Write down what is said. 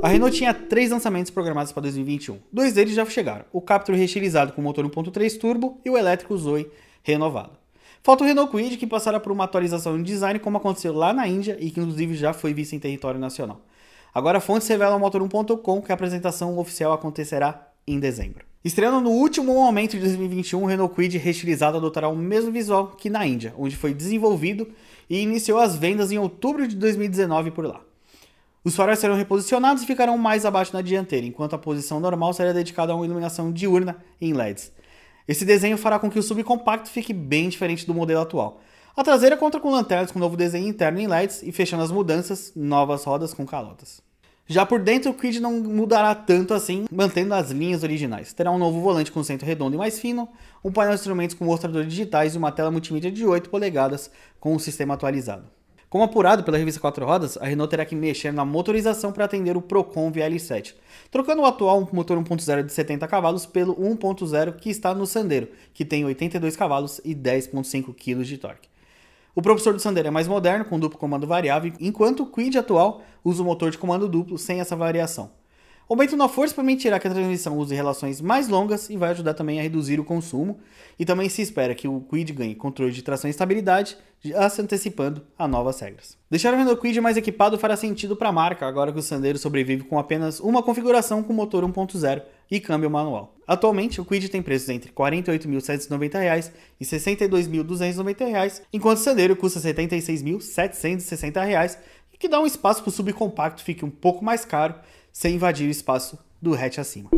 A Renault tinha três lançamentos programados para 2021. Dois deles já chegaram: o Captur reestilizado com motor 1.3 turbo e o elétrico Zoe renovado. Falta o Renault Kwid que passará por uma atualização de design como aconteceu lá na Índia e que inclusive já foi visto em território nacional. Agora fontes revelam ao Motor1.com que a apresentação oficial acontecerá em dezembro. Estreando no último momento de 2021, o Renault Kwid reestilizado adotará o mesmo visual que na Índia, onde foi desenvolvido e iniciou as vendas em outubro de 2019 por lá. Os faróis serão reposicionados e ficarão mais abaixo na dianteira, enquanto a posição normal será dedicada a uma iluminação diurna em LEDs. Esse desenho fará com que o subcompacto fique bem diferente do modelo atual. A traseira conta com lanternas com novo desenho interno em LEDs e fechando as mudanças, novas rodas com calotas. Já por dentro, o Quid não mudará tanto assim, mantendo as linhas originais. Terá um novo volante com centro redondo e mais fino, um painel de instrumentos com mostradores digitais e uma tela multimídia de 8 polegadas com um sistema atualizado. Como apurado pela revista 4 Rodas, a Renault terá que mexer na motorização para atender o Procon VL7, trocando o atual motor 1.0 de 70 cavalos pelo 1.0 que está no Sandero, que tem 82 cavalos e 10.5 kg de torque. O propulsor do Sandero é mais moderno, com duplo comando variável, enquanto o Quid atual usa o motor de comando duplo sem essa variação. Aumento na força permitirá que a transmissão use relações mais longas e vai ajudar também a reduzir o consumo. E também se espera que o Quid ganhe controle de tração e estabilidade, já se antecipando a novas regras. Deixar o Renault Quid mais equipado fará sentido para a marca, agora que o Sandero sobrevive com apenas uma configuração com motor 1.0 e câmbio manual. Atualmente, o Quid tem preços entre R$ 48.790 e R$ 62.290, enquanto o Sandero custa R$ 76.760 e que dá um espaço para o subcompacto fique um pouco mais caro, sem invadir o espaço do hatch acima.